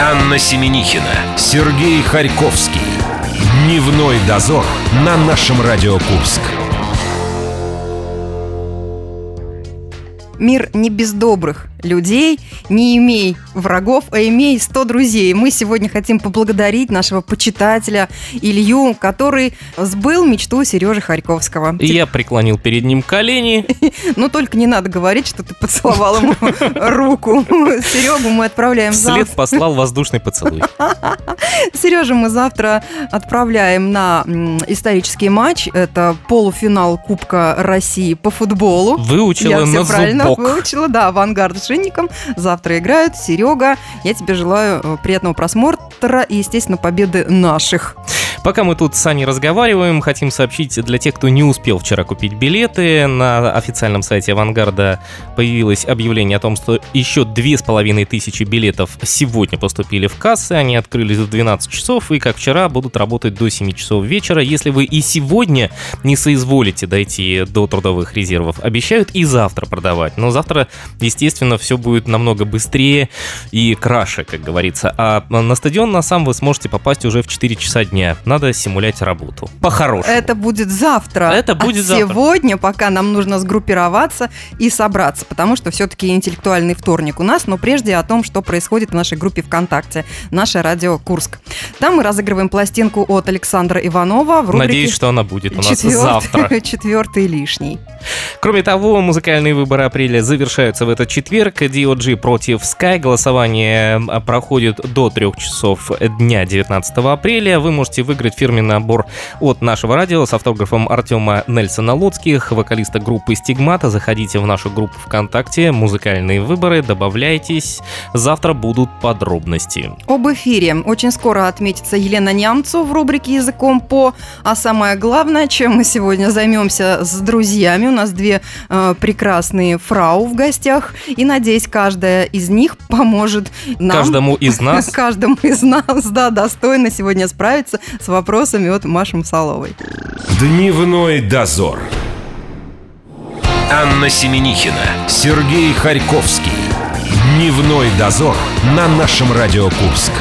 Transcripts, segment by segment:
Анна Семенихина, Сергей Харьковский. Дневной дозор на нашем Радио Курск. Мир не без добрых людей, не имей врагов, а имей 100 друзей. Мы сегодня хотим поблагодарить нашего почитателя Илью, который сбыл мечту Сережи Харьковского. И я преклонил перед ним колени. Ну, только не надо говорить, что ты поцеловал ему руку. Серегу мы отправляем завтра. послал воздушный поцелуй. Сережа мы завтра отправляем на исторический матч. Это полуфинал Кубка России по футболу. Выучила Я все на правильно зубок. выучила, да, авангард с Шинником. Завтра играют. Серега, я тебе желаю э, приятного просмотра и, естественно, победы наших. Пока мы тут с Аней разговариваем, хотим сообщить для тех, кто не успел вчера купить билеты. На официальном сайте «Авангарда» появилось объявление о том, что еще две с половиной тысячи билетов сегодня поступили в кассы. Они открылись в 12 часов и, как вчера, будут работать до 7 часов вечера. Если вы и сегодня не соизволите дойти до трудовых резервов, обещают и завтра продавать. Но завтра, естественно, все будет намного быстрее и краше, как говорится. А на стадион на сам вы сможете попасть уже в 4 часа дня. Надо симулять работу. По-хорошему. Это будет завтра. Это будет а завтра. Сегодня, пока нам нужно сгруппироваться и собраться, потому что все-таки интеллектуальный вторник у нас, но прежде о том, что происходит в нашей группе ВКонтакте, наше радио Курск. Там мы разыгрываем пластинку от Александра Иванова в рубрике Надеюсь, что она будет у нас «Четвертый- завтра. Четвертый лишний. Кроме того, музыкальные выборы апреля завершаются в этот четверг. DOG против Sky. Голосование а, проходит до 3 часов дня 19 апреля. Вы можете выиграть фирменный набор от нашего радио с автографом Артема Нельсона Луцких, вокалиста группы Стигмата. Заходите в нашу группу ВКонтакте. Музыкальные выборы. Добавляйтесь. Завтра будут подробности. Об эфире. Очень скоро отметится Елена Нямцу в рубрике «Языком по». А самое главное, чем мы сегодня займемся с друзьями. У нас две э, прекрасные фрау в гостях. И, надеюсь, каждая из них поможет нам... Каждому из нас Каждому из нас, да, достойно сегодня справиться с вопросами от Маши Мусаловой. Дневной дозор. Анна Семенихина, Сергей Харьковский. Дневной дозор на нашем Радио Курск.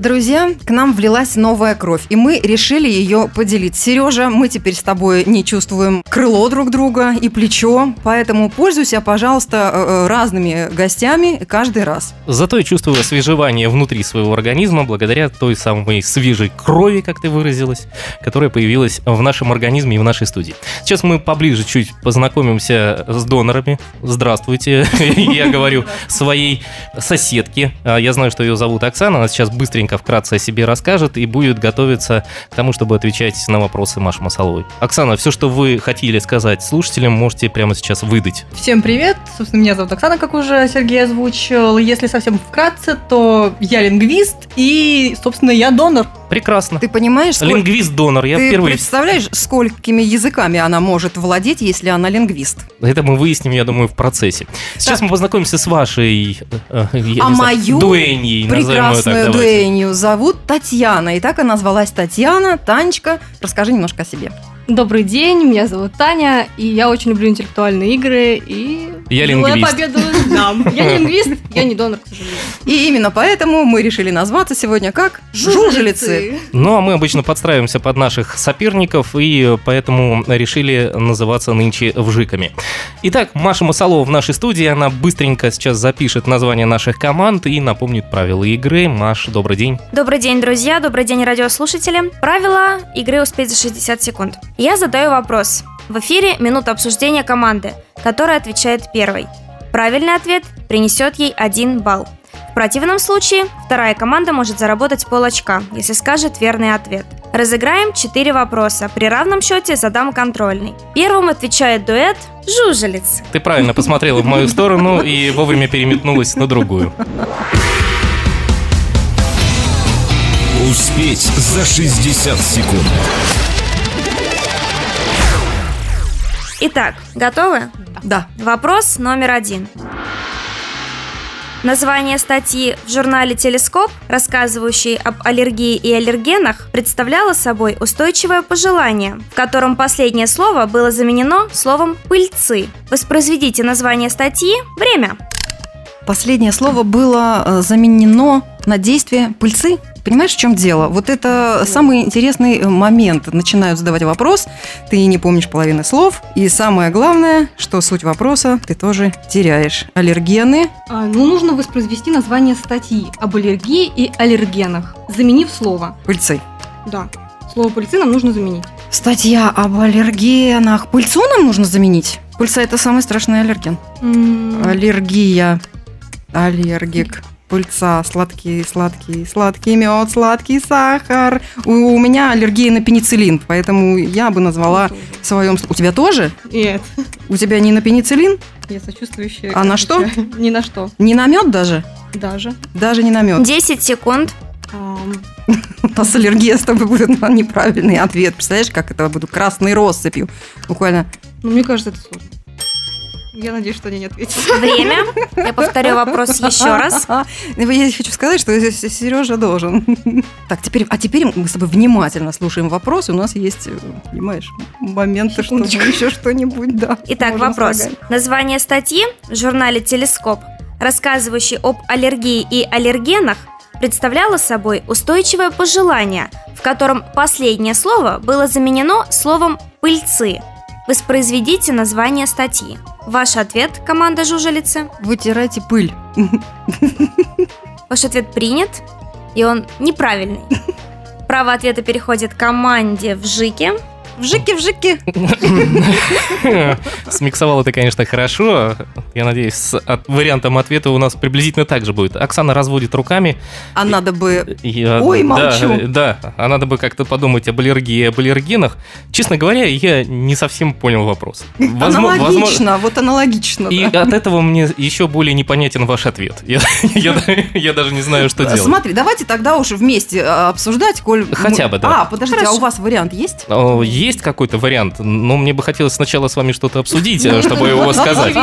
Друзья, к нам влилась новая кровь, и мы решили ее поделить. Сережа, мы теперь с тобой не чувствуем крыло друг друга и плечо, поэтому пользуйся, пожалуйста, э, э, разными гостями каждый раз. Зато я чувствую освежевание внутри своего организма благодаря той самой свежей крови, как ты выразилась, которая появилась в нашем организме и в нашей студии. Сейчас мы поближе чуть познакомимся с донорами. Здравствуйте, я говорю своей соседке. А, Я знаю, что ее зовут Оксана. Она сейчас быстренько, вкратце о себе расскажет и будет готовиться к тому, чтобы отвечать на вопросы Маши Масаловой. Оксана, все, что вы хотели сказать слушателям, можете прямо сейчас выдать. Всем привет! Собственно, меня зовут Оксана, как уже Сергей озвучил. Если совсем вкратце, то я лингвист и, собственно, я донор. Прекрасно. Ты понимаешь, сколь- Лингвист-донор, я ты впервые представляешь, сколькими языками она может владеть, если она лингвист? Это мы выясним, я думаю, в процессе. Сейчас Так. мы познакомимся с вашей э, э, А знаю, мою дуэньей, так, Прекрасную давайте. дуэнью зовут Татьяна. И так она звалась Татьяна. Танечка, расскажи немножко о себе. Добрый день, меня зовут Таня, и я очень люблю интеллектуальные игры, и Я лингвист. победу нам. Я не лингвист, я не донор, к сожалению. И именно поэтому мы решили назваться сегодня как «Жужелицы». Ну, а мы обычно подстраиваемся под наших соперников, и поэтому решили называться нынче вжиками. Итак, Маша Масалова в нашей студии, она быстренько сейчас запишет название наших команд и напомнит правила игры. Маш, добрый день. Добрый день, друзья, добрый день, радиослушатели. Правила игры «Успеть за 60 секунд». Я задаю вопрос. В эфире минута обсуждения команды, которая отвечает первой. Правильный ответ принесет ей один балл. В противном случае вторая команда может заработать пол очка, если скажет верный ответ. Разыграем 4 вопроса. При равном счете задам контрольный. Первым отвечает дуэт «Жужелиц». Ты правильно посмотрела в мою сторону и вовремя переметнулась на другую. Успеть за 60 секунд. Итак, готовы? Да. Вопрос номер один. Название статьи в журнале «Телескоп», рассказывающей об аллергии и аллергенах, представляло собой устойчивое пожелание, в котором последнее слово было заменено словом «пыльцы». Воспроизведите название статьи. Время. Последнее слово было э, заменено на действие пыльцы. Понимаешь, в чем дело? Вот это самый интересный момент. Начинают задавать вопрос, ты не помнишь половины слов, и самое главное, что суть вопроса ты тоже теряешь. Аллергены, А, ну, нужно воспроизвести название статьи об аллергии и аллергенах, заменив слово. пыльцы. Да. Слово пыльцы нам нужно заменить. Статья об аллергенах. Пыльцу нам нужно заменить? Пыльца – это самый страшный аллерген. М, Аллергия. Аллергик. Пыльца, сладкий, сладкий, сладкий мед, сладкий сахар. У, у меня аллергия на пенициллин, поэтому я бы назвала в своем... У тебя тоже? Нет. У тебя не на пенициллин? Я сочувствующая. А на что? Ни на что. Не на мед даже? Даже. Даже не на мед. 10 секунд. У нас аллергия с тобой будет на неправильный ответ. Представляешь, как это буду красной россыпью. Буквально. ну, мне кажется, это сложно. Я надеюсь, что они не ответят. Время. Я повторю вопрос еще раз. Я хочу сказать, что Сережа должен. Так, теперь, а теперь мы с тобой внимательно слушаем вопрос. У нас есть, э, понимаешь, моменты, чтобы еще что-нибудь, да. Итак, вопрос. слагать. Название статьи в журнале «Телескоп», рассказывающей об аллергии и аллергенах, представляло собой устойчивое пожелание, в котором последнее слово было заменено словом «пыльцы». Воспроизведите название статьи. Ваш ответ, команда жужелицы. Вытирайте пыль. Ваш ответ принят, и он неправильный. Право ответа переходит команде в ЖИКе. Вжики, вжики. Смиксовал это, конечно, хорошо. Я надеюсь, с от- вариантом ответа у нас приблизительно так же будет. Оксана разводит руками. А надо бы... Я- Ой, да, молчу. Да, а надо бы как-то подумать об аллергии и об аллергенах. Честно говоря, я не совсем понял вопрос. Возмо- возможно- аналогично, вот аналогично. И да. от этого мне еще более непонятен ваш ответ. Я, я- я даже не знаю, что делать. Смотри, давайте тогда уж вместе а, обсуждать, коль... Хотя бы, да. А, подождите, а Хорошо. у вас вариант есть? О, Есть какой-то вариант, но мне бы хотелось сначала с вами что-то обсудить, э, чтобы его сказать.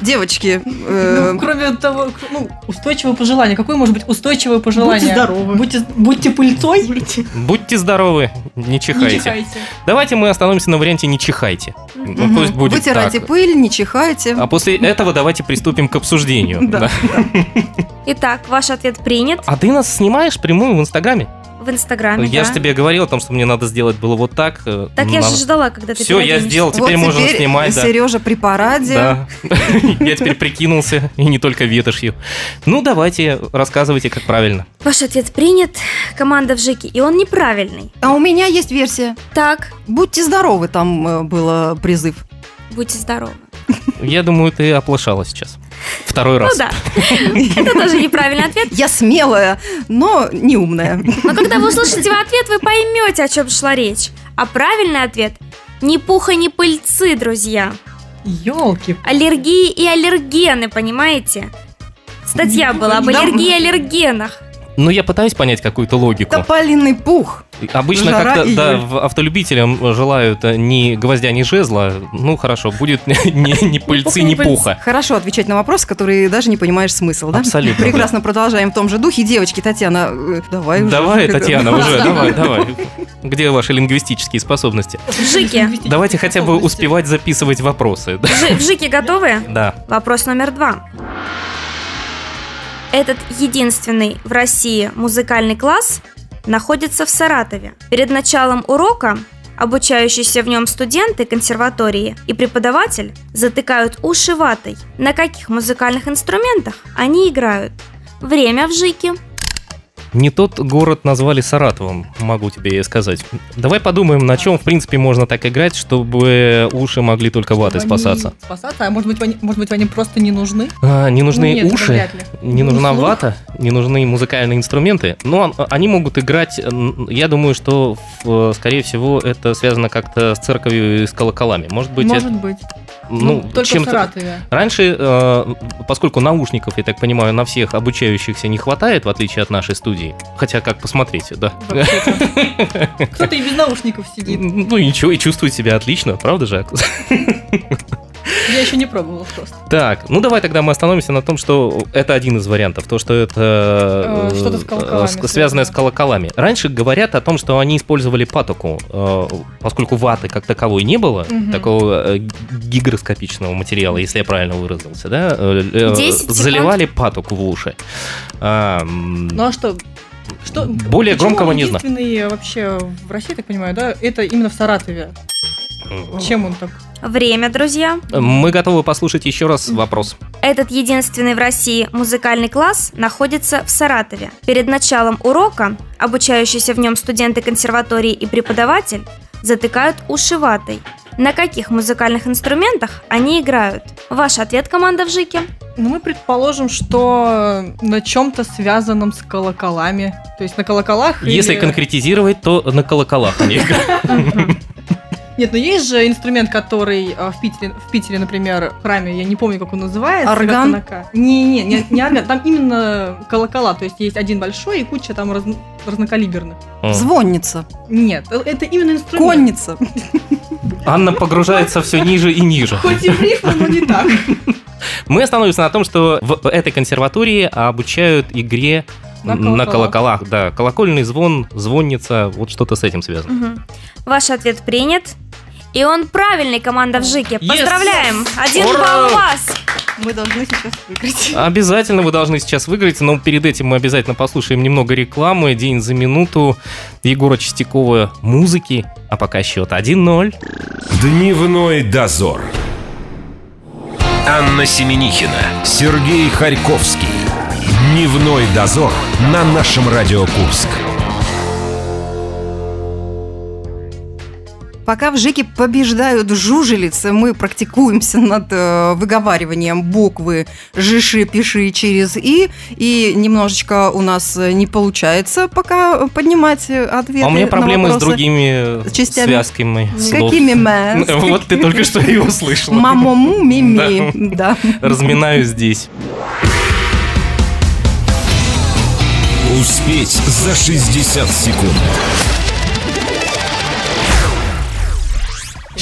Девочки, э, Ну, кроме того, ну, устойчивое пожелание. Какое может быть устойчивое пожелание? Будьте здоровы. Будьте, будьте пыльцой. Будьте здоровы, не Не чихайте. Давайте мы остановимся на варианте не чихайте. Ну, пусть будет вытирайте пыль, не чихайте. А после этого давайте приступим к обсуждению. Итак, ваш ответ принят А ты нас снимаешь прямую в Инстаграме? В Инстаграме. Я да. же тебе говорил о том, что мне надо сделать было вот так. э, Так я на- же ждала, когда ты Все, я сделал, теперь вот можно теперь снимать, да. Сережа при параде. Да. Я теперь прикинулся, и не только ветошью. Ну, давайте, рассказывайте, как правильно. Ваш ответ принят, команда в ЖИКе, и он неправильный. А у меня есть версия. Так, Будьте здоровы, там э, был призыв. будьте здоровы. Я думаю, ты оплошала сейчас. Второй раз. Ну да, это тоже неправильный ответ. Я смелая, но не умная. Но когда вы услышите ответ, вы поймете, о чем шла речь. А правильный ответ – ни пуха, ни пыльцы, друзья. Елки. Аллергии и аллергены, понимаете? Статья была об аллергии и аллергенах. Ну, я пытаюсь понять какую-то логику. Тополиный пух. Обычно Жара как-то, да, июль. в- автолюбителям желают э, ни гвоздя, ни жезла. Ну, хорошо, будет ни, ни пыльцы, ни пуха. Хорошо отвечать на вопросы, которые даже не понимаешь смысл, да? Абсолютно, Прекрасно продолжаем в том же духе. Девочки, Татьяна, э, давай уже. Давай, Татьяна, Да. уже, давай, давай. Где ваши лингвистические способности? В ЖИКе. Давайте хотя бы успевать записывать вопросы. В ЖИКе готовы? Да. Вопрос номер два. Этот единственный в России музыкальный класс находится в Саратове. Перед началом урока обучающиеся в нем студенты консерватории и преподаватель затыкают уши ватой. На каких музыкальных инструментах они играют? Время в ЖИКе. Не тот город назвали Саратовым, могу тебе сказать. Давай подумаем, на чем, в принципе, можно так играть, чтобы уши могли только они спасаться. Спасаться, а может быть, они, может быть, они просто не нужны? А, не нужны Ну, нет, уши, не Ну, нужна слух. вата, не нужны музыкальные инструменты. Но он- они могут играть, я думаю, что, в- скорее всего, это связано как-то с церковью и с колоколами. Может быть, Может это, быть. ну, только в чем-то... Саратове. Раньше, э, поскольку наушников, я так понимаю, на всех обучающихся не хватает, в отличие от нашей студии, хотя как посмотреть, да. Кто-то и без наушников сидит. Ну и ничего, и чувствует себя отлично, правда же? Я еще не пробовала тост. Так, ну давай тогда мы остановимся на том, что это один из вариантов. То, что это Э, что-то с колоколами э, связанное с колоколами. Раньше говорят о том, что они использовали патоку, э, поскольку ваты как таковой не было, Мгм. такого гигроскопичного материала, если я правильно выразился, да? 10 секунд. Заливали патоку в уши. А, Ну а что? Что, Более громкого не знаю. единственный вообще в России, я так понимаю, да? Это именно в Саратове. Чем он так? Время, друзья. Мы готовы послушать еще раз вопрос. Этот единственный в России музыкальный класс находится в Саратове. Перед началом урока обучающиеся в нем студенты консерватории и преподаватель затыкают уши ватой. На каких музыкальных инструментах они играют? Ваш ответ, команда в ЖИКе. Ну, мы предположим, что на чем-то связанном с колоколами. То есть на колоколах Если или- конкретизировать, то на колоколах они играют. Нет, но есть же инструмент, который э, в Питере, в Питере, например, в храме, я не помню, как он называется. Орган? Не, не, не, не орган, там именно колокола, то есть есть один большой и куча там разн- разнокалиберных. Звонница, Нет, э, это именно инструмент. конница. Анна погружается все ниже и ниже. Хоть и в рифму, но не так. Мы остановимся на том, что в этой консерватории обучают игре На на колоколах. колоколах. Да, колокольный звон, звонница, вот что-то с этим связано. Мгм. Ваш ответ принят. И он правильный, команда в ЖИКе. Yes! Поздравляем! Один Ура! балл у вас! Мы должны сейчас выиграть. Обязательно вы должны сейчас выиграть, но перед этим мы обязательно послушаем немного рекламы. День за минуту. Егора Чистякова музыки. А пока счет 1-0. Дневной дозор. Анна Семенихина, Сергей Харьковский. Дневной дозор на нашем Радио Курск. Пока в ЖИКе побеждают жужелицы, мы практикуемся над э, выговариванием буквы «жиши», «пиши» через «и», и немножечко у нас не получается пока поднимать ответы А у меня проблемы с другими частями. связками С слов. какими мэ? с Вот ты только что и услышала. Мамому, мими, да. Разминаю здесь. Успеть за 60 секунд.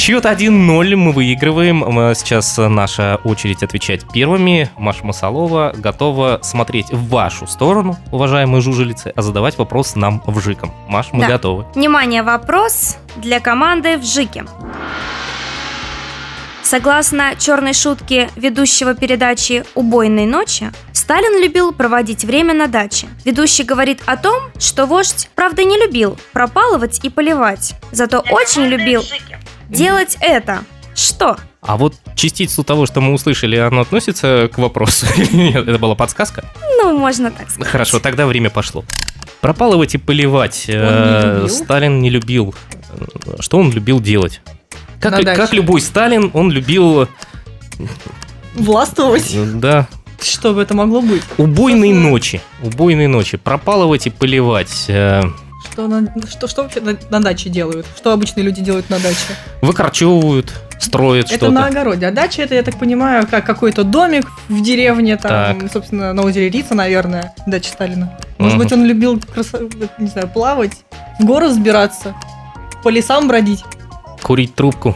Счет 1-0 мы выигрываем. М, Сейчас наша очередь отвечать первыми. Маша Масалова готова смотреть в вашу сторону, уважаемые жужелицы, а задавать вопрос нам в ЖИКом. Маш, мы Да. готовы. Внимание, вопрос для команды в ЖИКе. Согласно черной шутке ведущего передачи «Убойной ночи», Сталин любил проводить время на даче. Ведущий говорит о том, что вождь, правда, не любил пропалывать и поливать, зато очень любил делать это. Что? А вот частицу того, что мы услышали, оно относится к вопросу? это была подсказка? Ну, можно так сказать. Хорошо, тогда время пошло. Пропалывать и поливать э, любил? Сталин не любил. Э, Что он любил делать? Как, как любой Сталин, он любил, Властвовать. э, да, Что бы это могло быть? убойные ночи. Убойные ночи. Пропалывать и поливать. Что, на- что, что вообще на, на даче делают? Что обычные люди делают на даче? Выкорчевывают, строят Это что-то. на огороде. А дача это, я так понимаю, как какой-то домик в деревне, там, Так. собственно, на озере Рица, наверное, дача Сталина. Может Мгм. быть, он любил, красо- не знаю, плавать, в горы взбираться, по лесам бродить, Курить трубку.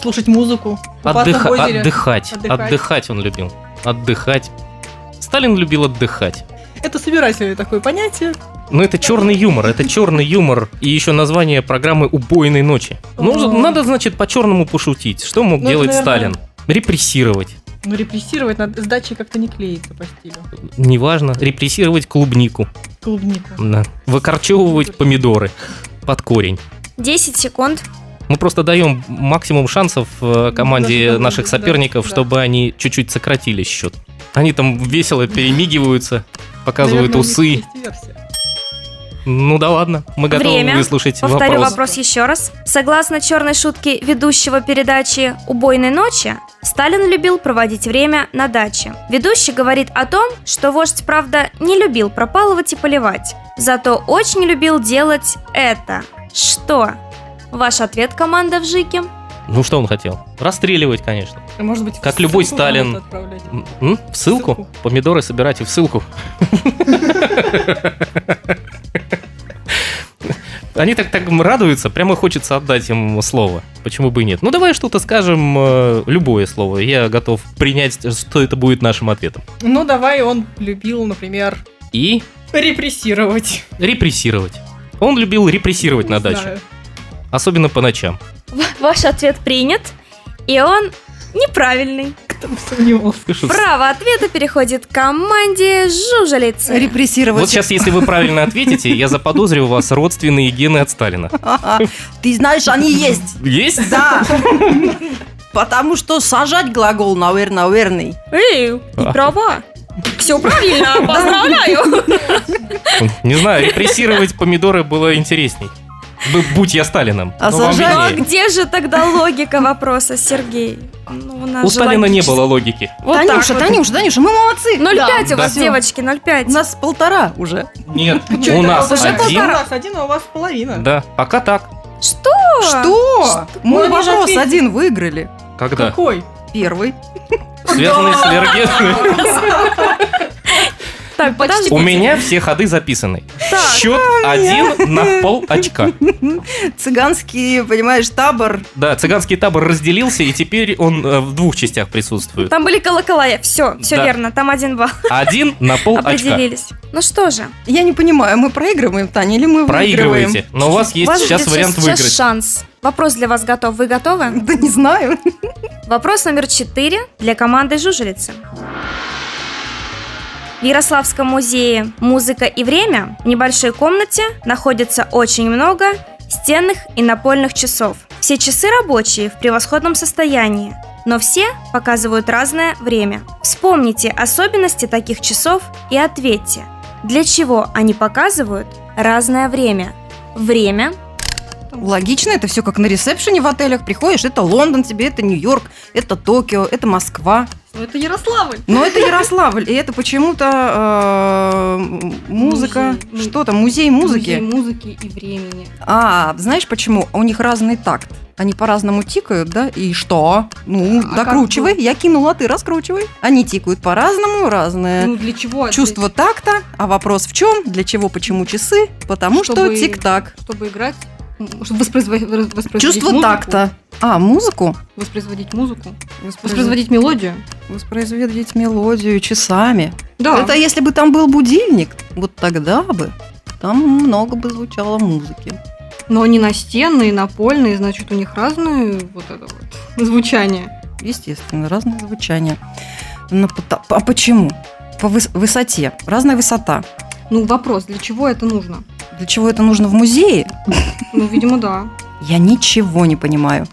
слушать музыку, озере. отдыхать. Отдыхать. Отдыхать он любил. Отдыхать. Сталин любил отдыхать. Это собирательное такое понятие. Ну, это черный юмор, это черный юмор. И еще название программы «Убойной ночи». Ну, надо, значит, по-черному пошутить. Что мог Ну, это, делать наверное- Сталин? Репрессировать. Но репрессировать надо, с дачей как-то не клеится по стилю. Неважно. Репрессировать клубнику. Клубнику. Да. Выкорчевывать помидоры под корень. 10 секунд. Мы просто даем максимум шансов э, команде наших команде, да, соперников, да. чтобы они чуть-чуть сократили счет. Они там весело перемигиваются, показывают Наверное, усы. Ну да ладно, мы готовы Время. выслушать Повторю вопрос. вопрос. еще раз. Согласно черной шутке ведущего передачи «Убойной ночи», Сталин любил проводить время на даче. Ведущий говорит о том, что вождь, правда, не любил пропалывать и поливать, зато очень любил делать это. Что? Ваш ответ, команда в ЖИКе? Ну что он хотел? Расстреливать, конечно. А Может быть, Как любой Сталин. М? В ссылку? Ссылку. Помидоры собирайте в ссылку. Они так, так радуются, прямо хочется отдать им слово. Почему бы и нет? Ну, давай что-то скажем, э, любое слово. Я готов принять, что это будет нашим ответом. Ну, давай, он любил, например, И репрессировать. репрессировать. Он любил репрессировать на даче. Особенно по ночам. Ваш ответ принят, и он неправильный. Кто бы сомневался. Право ответа переходит к команде Жужелицы. Репрессировать. Вот сейчас, если вы правильно ответите, я заподозрю у вас родственные гены от Сталина. Ты знаешь, они есть. Есть? Да. Потому что сажать глагол, наверное, верный. Эй, ты А. права. Все правильно, поздравляю. Не знаю, репрессировать помидоры было интересней. Будь я Сталином. А Ну а где же тогда логика вопроса, Сергей? Ну, у нас У Сталина не логически. было логики. Вот Танюша, вот. Танюша, Танюша, мы молодцы. 0,5 у Да. вас, Всё. девочки, 0,5. У нас полтора уже. Нет, у нас у один. У нас один, а у вас половина. Да, пока так. Что? Что? Мы вопрос один выиграли. Когда? Какой? Первый. Связанный с аллергенами. Так, подожди. У меня все ходы записаны. Так. Счет один на пол очка. Цыганский, понимаешь, табор. Да, цыганский табор разделился, и теперь он э, в двух частях присутствует. Там были колокола. Все, все Да. верно. Там один балл. Один на пол очка. Определились. Ну что же, Я не понимаю, мы проигрываем, Таня, или мы выигрываем? Проигрываете. Но у вас есть вас сейчас вариант сейчас выиграть. шанс. Вопрос для вас готов. Вы готовы? Да не знаю. Вопрос номер четыре для команды Жужелицы. В Ярославском музее «Музыка и время» в небольшой комнате находится очень много стенных и напольных часов. Все часы рабочие, в превосходном состоянии, но все показывают разное время. Вспомните особенности таких часов и ответьте, для чего они показывают разное время. Время Логично, это все как на ресепшене в отелях. Приходишь, это Лондон тебе, это Нью-Йорк, это Токио, это Москва. Ну, это Ярославль. Но это Ярославль, и это почему-то э, музыка, Музей. что там, музей музыки. Музей музыки и времени. А, знаешь почему? У них разный такт. Они по-разному тикают, да? И что? Ну, А докручивай. Я кинула, ты раскручивай. Они тикают по-разному, разное Ну, для чего? чувство такта. А вопрос в чем? Для чего, почему часы? Потому что Чтобы- тик-так. Чтобы играть, чтобы воспроизво- воспроизводить Чувство музыку, такта. А, музыку? Воспроизводить музыку. Воспроизводить, Воспроизводить мелодию. воспроизводить мелодию часами. Да. Это если бы там был будильник, вот тогда бы там много бы звучало музыки. Но не настенные, напольные, значит, у них разные вот это вот звучание. Естественно, разное звучание. Но а почему? По выс- высоте. Разная высота. Ну, вопрос, для чего это нужно? Для чего это нужно в музее? Ну, видимо, да. Я ничего не понимаю.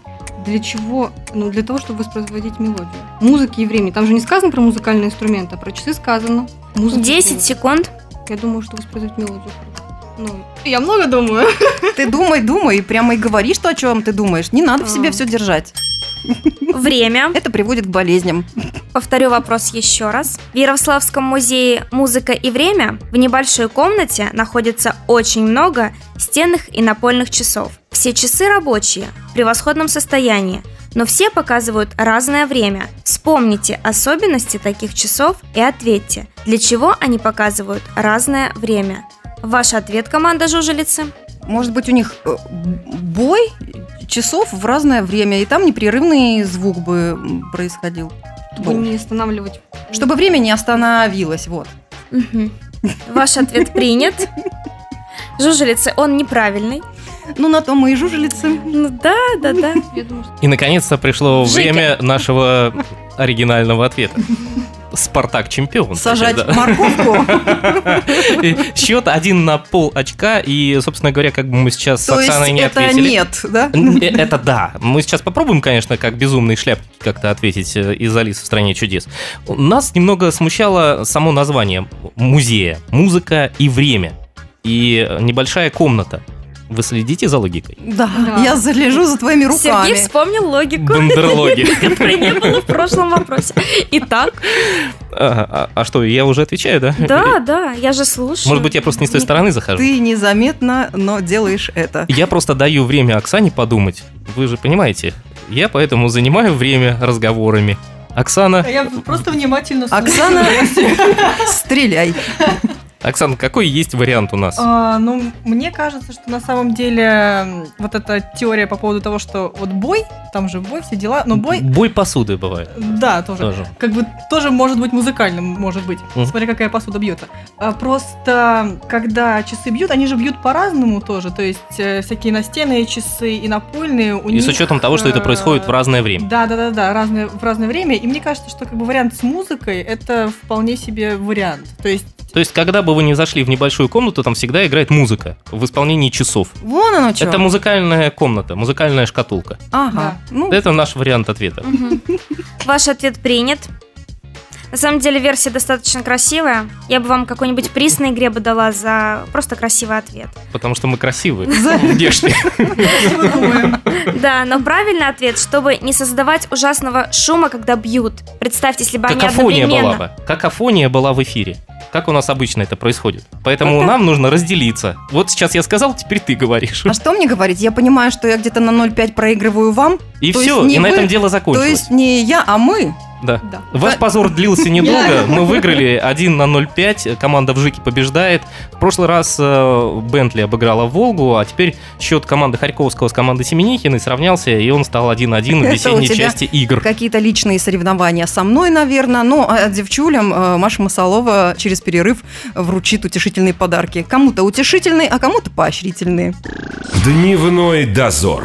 Для чего? Ну, для того, чтобы воспроизводить мелодию. Музыки и времени. Там же не сказано про музыкальные инструменты, а про часы сказано. Музыка и 10 время. секунд. Я думаю, что воспроизводить мелодию. Ну, я много думаю. Ты думай, думай, и прямо и говори, что о чем ты думаешь. Не надо в себе А. все держать. Время. Это приводит к болезням. Повторю вопрос еще раз. В Ярославском музее «Музыка и время» в небольшой комнате находится очень много стенных и напольных часов. Все часы рабочие, в превосходном состоянии, но все показывают разное время. Вспомните особенности таких часов и ответьте, для чего они показывают разное время. Ваш ответ, команда Жужелицы? Может быть, у них э, бой часов в разное время, и там непрерывный звук бы происходил. Чтобы не останавливать. Чтобы время не остановилось, вот. Ваш ответ принят. Жужелицы, он неправильный. Ну, на то мы и жужелицы. Ну да, да, да. И наконец-то пришло время нашего оригинального ответа. Спартак чемпион. Сажать Да. морковку. Счет один на пол очка, и, собственно говоря, как бы мы сейчас с То есть Оксаной не это ответили. нет, да? Э, Это да. Мы сейчас попробуем, конечно, как безумные шляпки как-то ответить э, из Алисы в стране чудес. Нас немного смущало само название музея. Музыка и время. И небольшая комната. Вы следите за логикой? Да, Да. я залежу за твоими Сергей руками. вспомнил логику, Бандерлоги. которой не было в прошлом вопросе. Итак, А, а- а что, я уже отвечаю, да? да, да, я же слушаю. Может быть, я просто не с той стороны захожу? Ты незаметно, но делаешь это. Я просто даю время Оксане подумать. Вы же понимаете. Я поэтому занимаю время разговорами. Оксана, А я просто внимательно слушаю. Оксана, стреляй. Оксана, какой есть вариант у нас? А, ну, мне кажется, что на самом деле вот эта теория по поводу того, что вот бой, там же бой, все дела, но бой, Бой посуды бывает да, тоже. тоже. Как бы тоже может быть музыкальным, может быть, Мгм. смотря какая посуда бьется. А, просто когда часы бьют, они же бьют по-разному тоже. То есть э, всякие настенные часы и напольные у И них. с учетом того, что это э, происходит в разное время. Да, да, да, да, разное, в разное время. И мне кажется, что как бы вариант с музыкой это вполне себе вариант. То есть То есть, когда бы вы ни зашли в небольшую комнату, там всегда играет музыка в исполнении часов. Вон оно что. Это музыкальная комната, музыкальная шкатулка. Ага. Ну, Это наш вариант ответа. Ваш ответ принят. На самом деле версия достаточно красивая. Я бы вам какой-нибудь приз на игре бы дала за просто красивый ответ. Потому что мы красивые. Внешне. Да, но правильный ответ, чтобы не создавать ужасного шума, когда бьют. Представьте, если бы они Какофония была одновременно... бы. Какофония была в эфире. Как у нас обычно это происходит. Поэтому нам нужно разделиться. Вот сейчас я сказал, теперь ты говоришь. а что мне говорить? Я понимаю, что я где-то на 0,5 проигрываю вам. И то все, и на вы, этом дело То закончилось. есть не я, а мы. Да. Да. Ваш позор длился недолго. Мы выиграли 1 на 0,5. Команда в Жике побеждает. В прошлый раз э, Бентли обыграла Волгу, а теперь счет команды Харьковского с командой Семенихиной сравнялся, и он стал 1-1 в весенней части игр. Какие-то личные соревнования со мной, наверное. Ну, а девчулям э, Маша Масалова через перерыв вручит утешительные подарки. Кому-то утешительные, а кому-то поощрительные. Дневной дозор.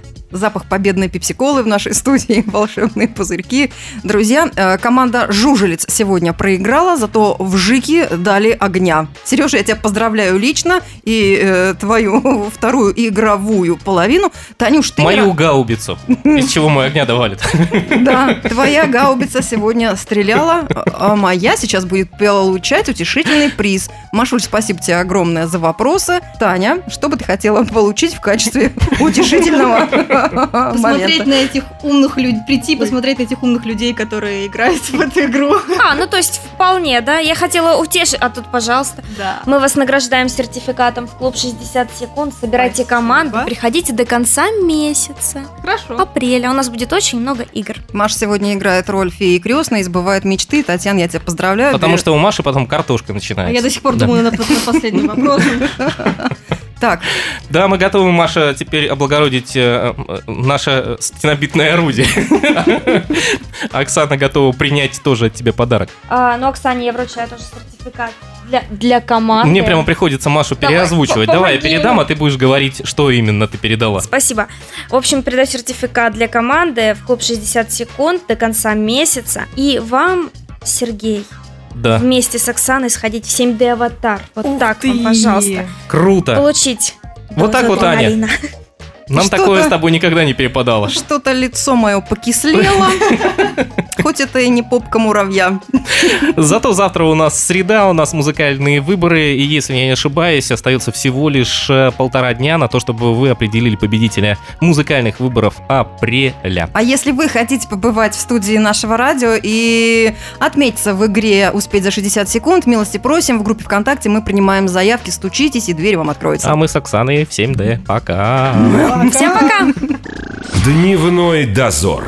запах победной пепсиколы в нашей студии, волшебные пузырьки. Друзья, э, команда «Жужелец» сегодня проиграла, зато в ЖИКе дали огня. Сережа, я тебя поздравляю лично и э, твою вторую игровую половину. Танюш, ты... Мою гаубицу, из чего мы огня давали. Да, твоя гаубица сегодня стреляла, а моя сейчас будет получать утешительный приз. Машуль, спасибо тебе огромное за вопросы. Таня, что бы ты хотела получить в качестве утешительного Посмотреть на этих умных людей, прийти посмотреть на этих умных людей, которые играют в эту игру. А, ну то есть вполне, да? Я хотела утешить, а тут, пожалуйста. Да. Мы вас награждаем сертификатом в клуб 60 секунд. Собирайте команду, приходите до конца месяца. Хорошо. Апреля. У нас будет очень много игр. Маша сегодня играет роль феи крестной, избывает мечты. Татьяна, я тебя поздравляю. Потому что у Маши потом картошка А начинается. я до сих пор думаю на последний вопрос. Так, Да, мы готовы, Маша, теперь облагородить э, э, наше стенобитное орудие. Оксана готова принять тоже от тебя подарок. А, ну, Оксане я вручаю тоже сертификат для, для команды. Мне прямо приходится Машу Давай, переозвучивать. по- Давай я помоги передам, а ты будешь говорить, что именно ты передала. Спасибо. В общем, передаю сертификат для команды в клуб 60 секунд до конца месяца. И вам, Сергей, Да, вместе с Оксаной сходить в 7D аватар. Вот Ух так ты! вам, пожалуйста. круто. Получить. Вот так вот, Аня. адреналина. Нам Что-то- такое с тобой никогда не перепадало. что-то лицо мое покислело. Хоть это и не попка муравья. Зато завтра у нас среда, у нас музыкальные выборы, и если я не ошибаюсь, остается всего лишь э, полтора дня на то, чтобы вы определили победителя музыкальных выборов апреля. А если вы хотите побывать в студии нашего радио и отметиться в игре «Успеть за 60 секунд», милости просим. В группе ВКонтакте мы принимаем заявки, стучитесь, и дверь вам откроется. А мы с Оксаной в 7D. Всем пока! Дневной дозор.